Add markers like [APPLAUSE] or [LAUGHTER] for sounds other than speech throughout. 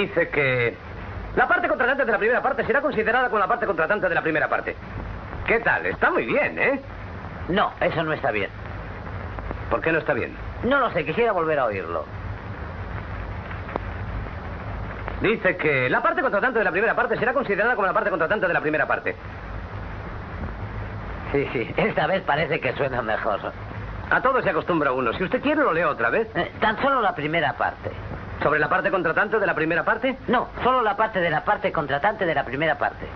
Dice que la parte contratante de la primera parte será considerada como la parte contratante de la primera parte. ¿Qué tal? Está muy bien, ¿eh? No, eso no está bien. ¿Por qué no está bien? No lo sé, quisiera volver a oírlo. Dice que la parte contratante de la primera parte será considerada como la parte contratante de la primera parte. Sí, sí, esta vez parece que suena mejor. A todo se acostumbra uno. Si usted quiere, lo leo otra vez. Eh, tan solo la primera parte. ¿Sobre la parte contratante de la primera parte? No, solo la parte de la parte contratante de la primera parte.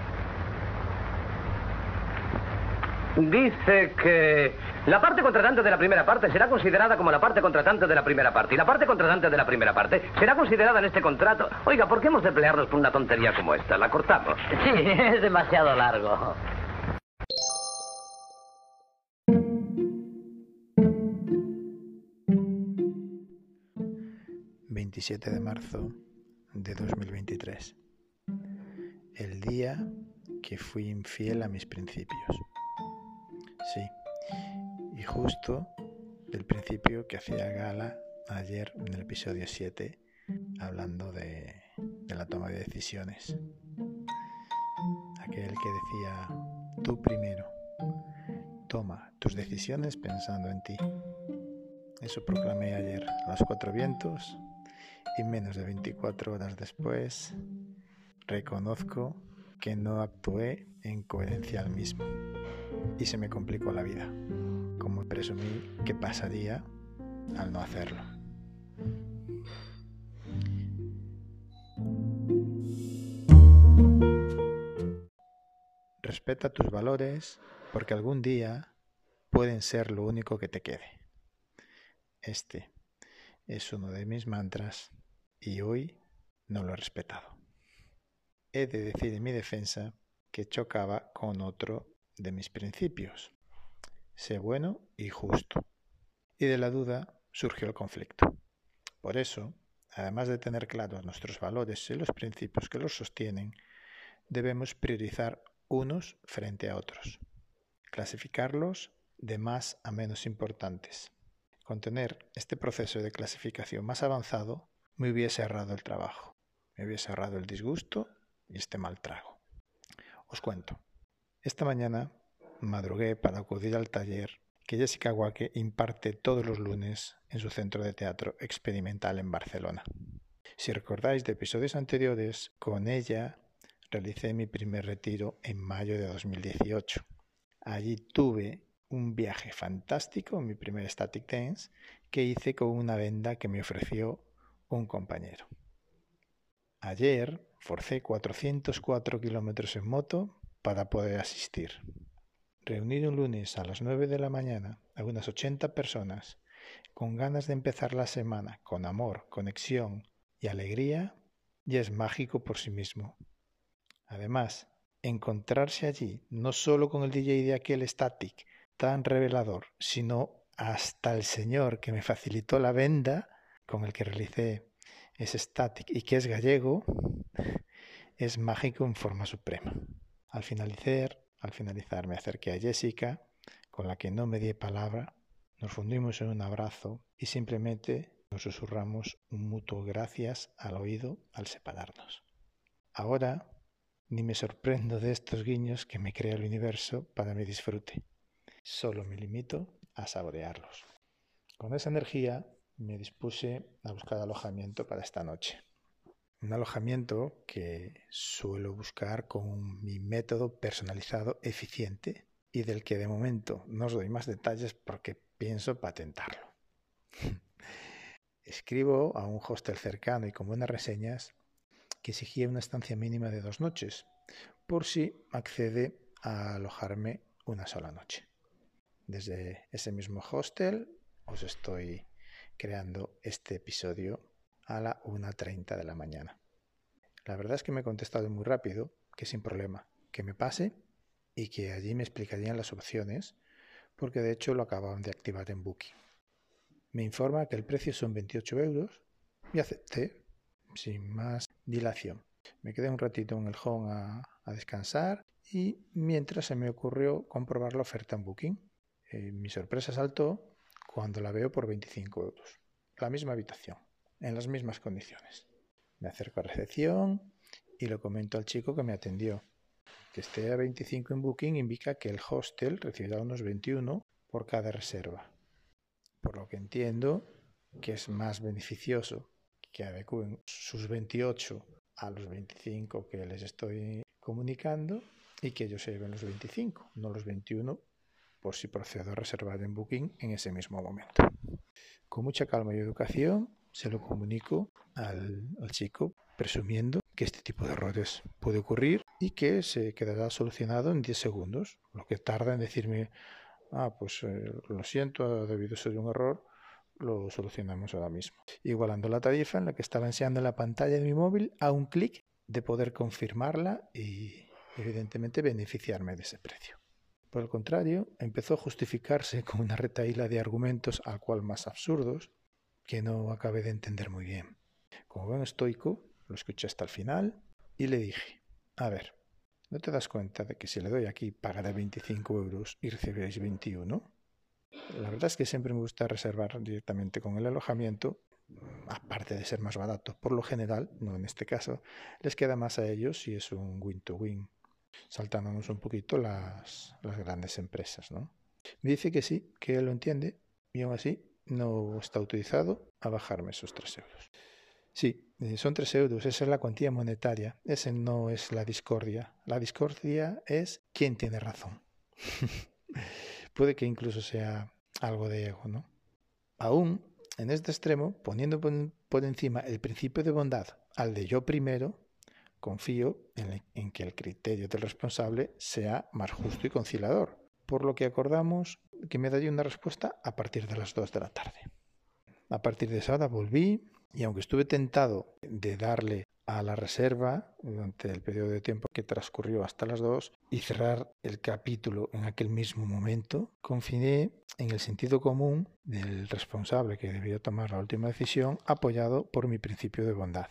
Dice que la parte contratante de la primera parte será considerada como la parte contratante de la primera parte. Y la parte contratante de la primera parte será considerada en este contrato. Oiga, ¿por qué hemos de pelearnos por una tontería como esta? La cortamos. Sí, [LAUGHS] es demasiado largo. 27 de marzo de 2023. El día que fui infiel a mis principios. Sí, y justo del principio que hacía gala ayer en el episodio 7, hablando de, de la toma de decisiones. Aquel que decía, tú primero, toma tus decisiones pensando en ti. Eso proclamé ayer a los cuatro vientos y menos de 24 horas después reconozco que no actué en coherencia al mismo y se me complicó la vida, como presumí que pasaría al no hacerlo. Respeta tus valores porque algún día pueden ser lo único que te quede. Este es uno de mis mantras y hoy no lo he respetado. He de decir en mi defensa que chocaba con otro de mis principios, sé bueno y justo. Y de la duda surgió el conflicto. Por eso, además de tener claros nuestros valores y los principios que los sostienen, debemos priorizar unos frente a otros, clasificarlos de más a menos importantes. Con tener este proceso de clasificación más avanzado, me hubiese ahorrado el trabajo, me hubiese ahorrado el disgusto y este mal trago. Os cuento. Esta mañana madrugué para acudir al taller que Jessica Waque imparte todos los lunes en su centro de teatro experimental en Barcelona. Si recordáis de episodios anteriores, con ella realicé mi primer retiro en mayo de 2018. Allí tuve un viaje fantástico, mi primer static dance, que hice con una venda que me ofreció un compañero. Ayer forcé 404 kilómetros en moto para poder asistir. Reunido un lunes a las 9 de la mañana a unas 80 personas con ganas de empezar la semana con amor, conexión y alegría, ya es mágico por sí mismo. Además, encontrarse allí no solo con el DJ de aquel static tan revelador, sino hasta el señor que me facilitó la venda con el que realicé ese static y que es gallego, es mágico en forma suprema. Al finalizar, al finalizar me acerqué a Jessica, con la que no me di palabra, nos fundimos en un abrazo y simplemente nos susurramos un mutuo gracias al oído al separarnos. Ahora ni me sorprendo de estos guiños que me crea el universo para mi disfrute. Solo me limito a saborearlos. Con esa energía me dispuse a buscar alojamiento para esta noche. Un alojamiento que suelo buscar con mi método personalizado eficiente y del que de momento no os doy más detalles porque pienso patentarlo. [LAUGHS] Escribo a un hostel cercano y con buenas reseñas que exigía una estancia mínima de dos noches, por si accede a alojarme una sola noche. Desde ese mismo hostel os estoy creando este episodio a la 1.30 de la mañana. La verdad es que me he contestado muy rápido, que sin problema, que me pase y que allí me explicarían las opciones, porque de hecho lo acababan de activar en Booking. Me informa que el precio son 28 euros y acepté sin más dilación. Me quedé un ratito en el home a, descansar y mientras se me ocurrió comprobar la oferta en Booking. Eh, mi sorpresa saltó cuando la veo por 25 euros. La misma habitación, en las mismas condiciones. Me acerco a recepción y lo comento al chico que me atendió. Que esté a 25 en Booking indica que el hostel recibirá unos 21 por cada reserva. Por lo que entiendo que es más beneficioso que adecúen sus 28 a los 25 que les estoy comunicando y que ellos se lleven los 25, no los 21, por si procedo a reservar en Booking en ese mismo momento. Con mucha calma y educación se lo comunico al, chico presumiendo que este tipo de errores puede ocurrir y que se quedará solucionado en 10 segundos, lo que tarda en decirme, ah, pues eh, lo siento, debido ser un error, lo solucionamos ahora mismo. Igualando la tarifa en la que estaba enseñando en la pantalla de mi móvil a un clic de poder confirmarla y evidentemente beneficiarme de ese precio. Por el contrario, empezó a justificarse con una retaíla de argumentos al cual más absurdos que no acabé de entender muy bien. Como buen estoico, lo escuché hasta el final y le dije, a ver, ¿no te das cuenta de que si le doy aquí pagaré 25 euros y recibiréis 21? La verdad es que siempre me gusta reservar directamente con el alojamiento, aparte de ser más barato. Por lo general, no en este caso, les queda más a ellos si es un win-to-win, saltándonos un poquito las, grandes empresas. ¿no? Me dice que sí, que él lo entiende y aún así no está autorizado a bajarme esos 3 euros. Sí, eh, son 3 euros, esa es la cuantía monetaria, ese no es la discordia. La discordia es quién tiene razón. [LAUGHS] Puede que incluso sea algo de ego, ¿no? Aún, en este extremo, poniendo por encima el principio de bondad al de yo primero, confío en, que el criterio del responsable sea más justo y conciliador, por lo que acordamos que me daría una respuesta a partir de las 2 de la tarde. A partir de esa hora volví y aunque estuve tentado de darle a la reserva durante el periodo de tiempo que transcurrió hasta las 2 y cerrar el capítulo en aquel mismo momento, confié en el sentido común del responsable que debía tomar la última decisión apoyado por mi principio de bondad,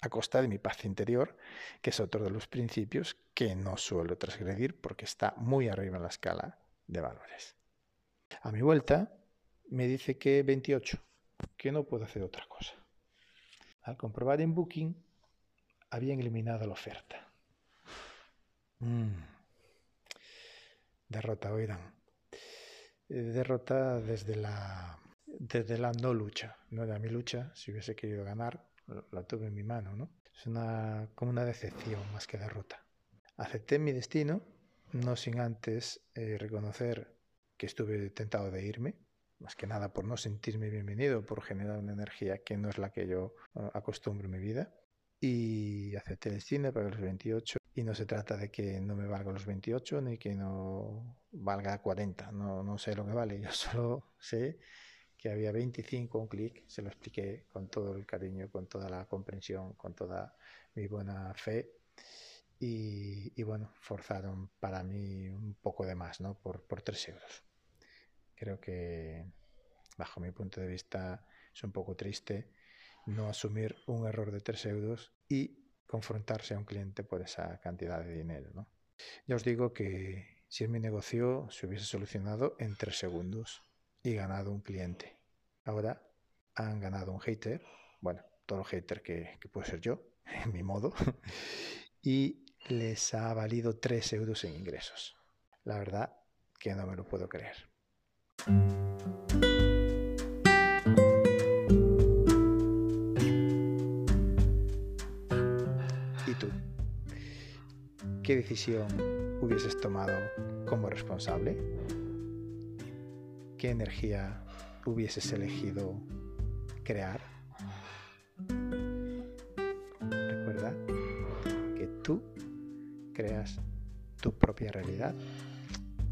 a costa de mi paz interior, que es otro de los principios que no suelo transgredir porque está muy arriba en la escala de valores. A mi vuelta me dice que 28, que no puedo hacer otra cosa. Al comprobar en Booking, habían eliminado la oferta. Mm. Derrota, oirán. Eh, derrota desde la, desde la no lucha. No era mi lucha. Si hubiese querido ganar, la tuve en mi mano, ¿no? Es una, como una decepción más que derrota. Acepté mi destino, no sin antes eh, reconocer que estuve tentado de irme, más que nada por no sentirme bienvenido, por generar una energía que no es la que yo eh, acostumbro en mi vida. Y acepté el cine para los 28 y no se trata de que no me valga los 28 ni que no valga 40, no, no sé lo que vale, yo [LAUGHS] solo sé que había 25 un clic, se lo expliqué con todo el cariño, con toda la comprensión, con toda mi buena fe y, y bueno, forzaron para mí un poco de más, ¿no? Por, por 3 euros. Creo que, bajo mi punto de vista, es un poco triste no asumir un error de 3 euros y confrontarse a un cliente por esa cantidad de dinero. ¿no? Ya os digo que si en mi negocio se hubiese solucionado en 3 segundos y ganado un cliente. Ahora han ganado un hater, bueno, todo hater que, que puede ser yo, [LAUGHS] en mi modo, [LAUGHS] y les ha valido 3 euros en ingresos. La verdad que no me lo puedo creer. ¿Y tú? ¿Qué decisión hubieses tomado como responsable? ¿Qué energía hubieses elegido crear? Recuerda que tú creas tu propia realidad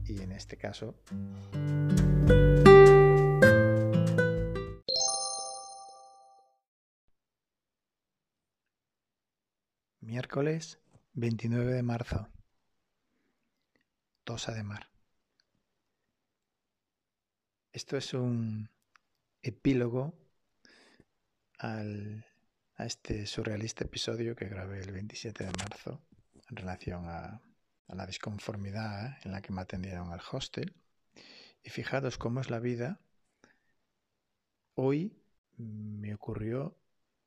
y en este caso Miércoles 29 de marzo. Tosa de mar. Esto es un epílogo al, a este surrealista episodio que grabé el 27 de marzo en relación a, a la disconformidad en la que me atendieron al hostel. Y fijaros cómo es la vida. Hoy me ocurrió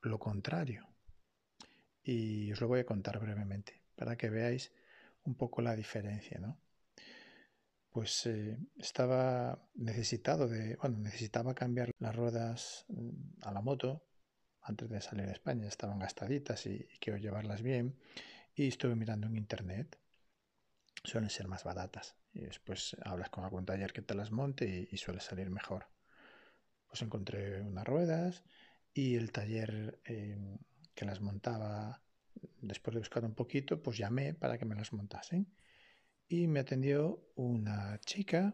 lo contrario. y os lo voy a contar brevemente para que veáis un poco la diferencia, ¿no? Pues eh, estaba necesitado de, bueno, necesitaba cambiar las ruedas mm, a la moto antes de salir a España, estaban gastaditas y, quiero llevarlas bien y estuve mirando en internet, suelen ser más baratas y después hablas con algún taller que te las monte y, suele salir mejor. Pues encontré unas ruedas y el taller em, que las montaba, después de buscar un poquito, pues llamé para que me las montasen. Y me atendió una chica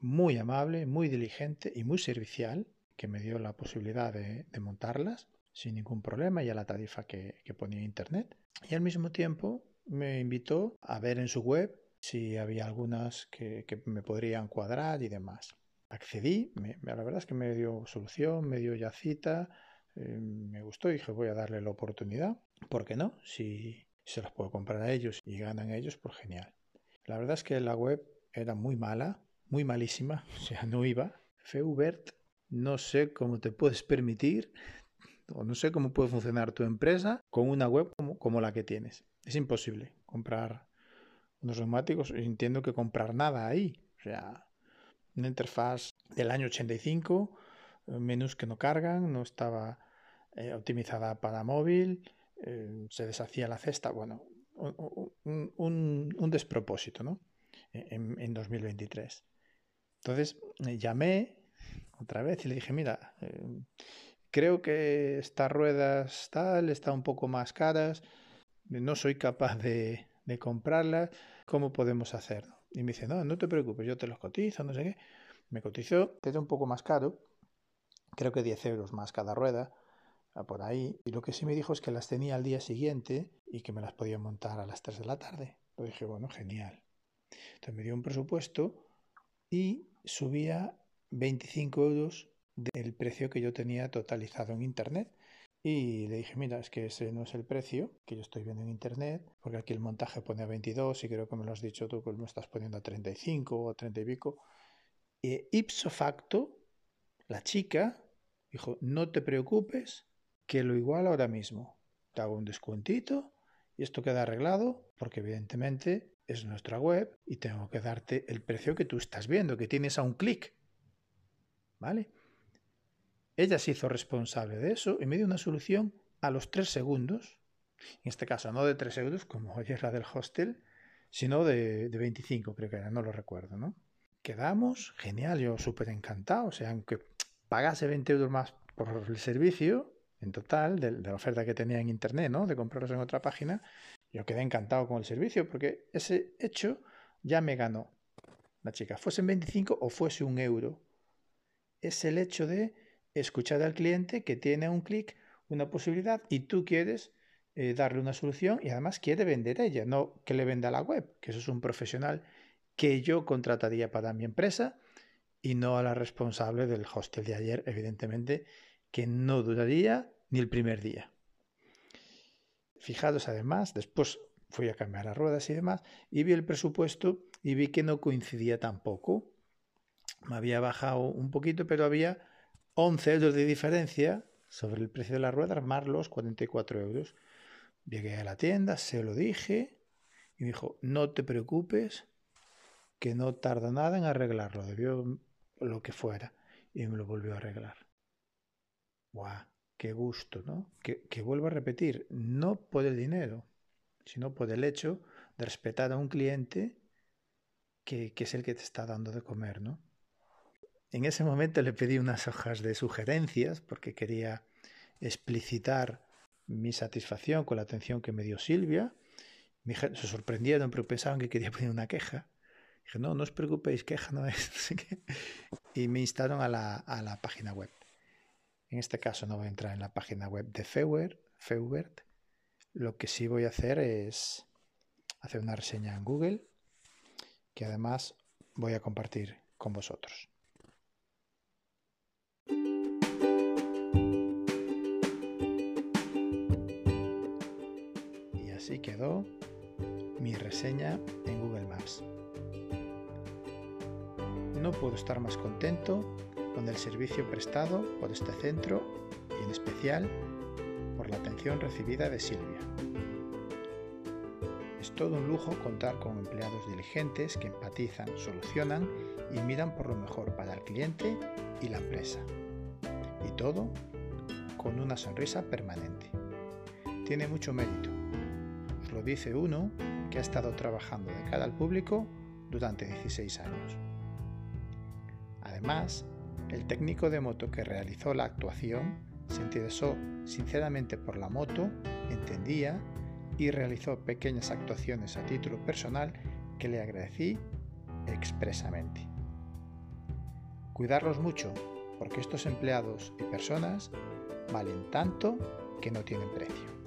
muy amable, muy diligente y muy servicial, que me dio la posibilidad de, montarlas sin ningún problema y a la tarifa que, ponía internet. Y al mismo tiempo me invitó a ver en su web si había algunas que, me podrían cuadrar y demás. Accedí, la verdad es que me dio solución, me dio ya cita, eh, me gustó y dije voy a darle la oportunidad. ¿Por qué no? Si se las puedo comprar a ellos y ganan ellos, pues genial. La verdad es que la web era muy mala, muy malísima, [LAUGHS] o sea, no iba. Feubert, no sé cómo te puedes permitir o no sé cómo puede funcionar tu empresa con una web como, como la que tienes. Es imposible comprar unos neumáticos. Entiendo que comprar nada ahí. O sea, una interfaz del año 85 menús que no cargan, no estaba eh, optimizada para móvil, eh, se deshacía la cesta, bueno, un, despropósito, ¿no? En, en, 2023. Entonces llamé otra vez y le dije, mira, eh, creo que estas ruedas tal, están un poco más caras, no soy capaz de, de comprarlas, ¿cómo podemos hacerlo? Y me dice, no, no te preocupes, yo te los cotizo, no sé qué. Me cotizó, era un poco más caro, creo que 10 euros más cada rueda, por ahí. Y lo que sí me dijo es que las tenía al día siguiente y que me las podía montar a las 3 de la tarde. Lo dije, bueno, genial. Entonces me dio un presupuesto y subía 25 euros del precio que yo tenía totalizado en Internet. Y le dije, mira, es que ese no es el precio que yo estoy viendo en Internet, porque aquí el montaje pone a 22 y creo que me lo has dicho tú que me estás poniendo a 35 o a 30 y pico. E ipso facto, la chica dijo, no te preocupes, que lo igual ahora mismo. Te hago un descuentito y esto queda arreglado porque evidentemente es nuestra web y tengo que darte el precio que tú estás viendo, que tienes a un clic. ¿Vale? Ella se hizo responsable de eso y me dio una solución a los tres segundos. En este caso, no de tres euros, como [LAUGHS] ayer la del hostel, sino de, de 25, creo que no lo recuerdo, ¿no? Quedamos, genial, yo súper encantado. O sea, aunque pagase 20 euros más por el servicio, en total, de, la oferta que tenía en Internet, ¿no? De comprarlos en otra página, yo quedé encantado con el servicio porque ese hecho ya me ganó la chica. Fuese en 25 o fuese un euro. Es el hecho de escuchar al cliente que tiene un clic, una posibilidad y tú quieres eh, darle una solución y además quiere vender ella, no que le venda la web, que eso es un profesional que yo contrataría para mi empresa y no a la responsable del hostel de ayer, evidentemente, que no duraría ni el primer día. Fijados además, después fui a cambiar las ruedas y demás, y vi el presupuesto y vi que no coincidía tampoco. Me había bajado un poquito, pero había 11 euros de diferencia sobre el precio de la rueda, más los 44 euros. Llegué a la tienda, se lo dije, y me dijo, no te preocupes, que no tarda nada en arreglarlo, debió lo que fuera, y me lo volvió a arreglar. ¡Guau! ¡Qué gusto, ¿no? Que, que vuelvo a repetir, no por el dinero, sino por el hecho de respetar a un cliente que, que, es el que te está dando de comer, ¿no? En ese momento le pedí unas hojas de sugerencias porque quería explicitar mi satisfacción con la atención que me dio Silvia. Se sorprendieron, pero pensaban que quería poner una queja. Dije, no, no os preocupéis, queja no es. [LAUGHS] y me instaron a la, a la página web. En este caso no voy a entrar en la página web de Feubert. Lo que sí voy a hacer es hacer una reseña en Google que además voy a compartir con vosotros. Y así quedó mi reseña en Google Maps. No puedo estar más contento con el servicio prestado por este centro y en especial por la atención recibida de Silvia. Es todo un lujo contar con empleados diligentes que empatizan, solucionan y miran por lo mejor para el cliente y la empresa. Y todo con una sonrisa permanente. Tiene mucho mérito. Os lo dice uno que ha estado trabajando de cara al público durante 16 años. Además, el técnico de moto que realizó la actuación se interesó sinceramente por la moto, entendía y realizó pequeñas actuaciones a título personal que le agradecí expresamente. Cuidarlos mucho, porque estos empleados y personas valen tanto que no tienen precio.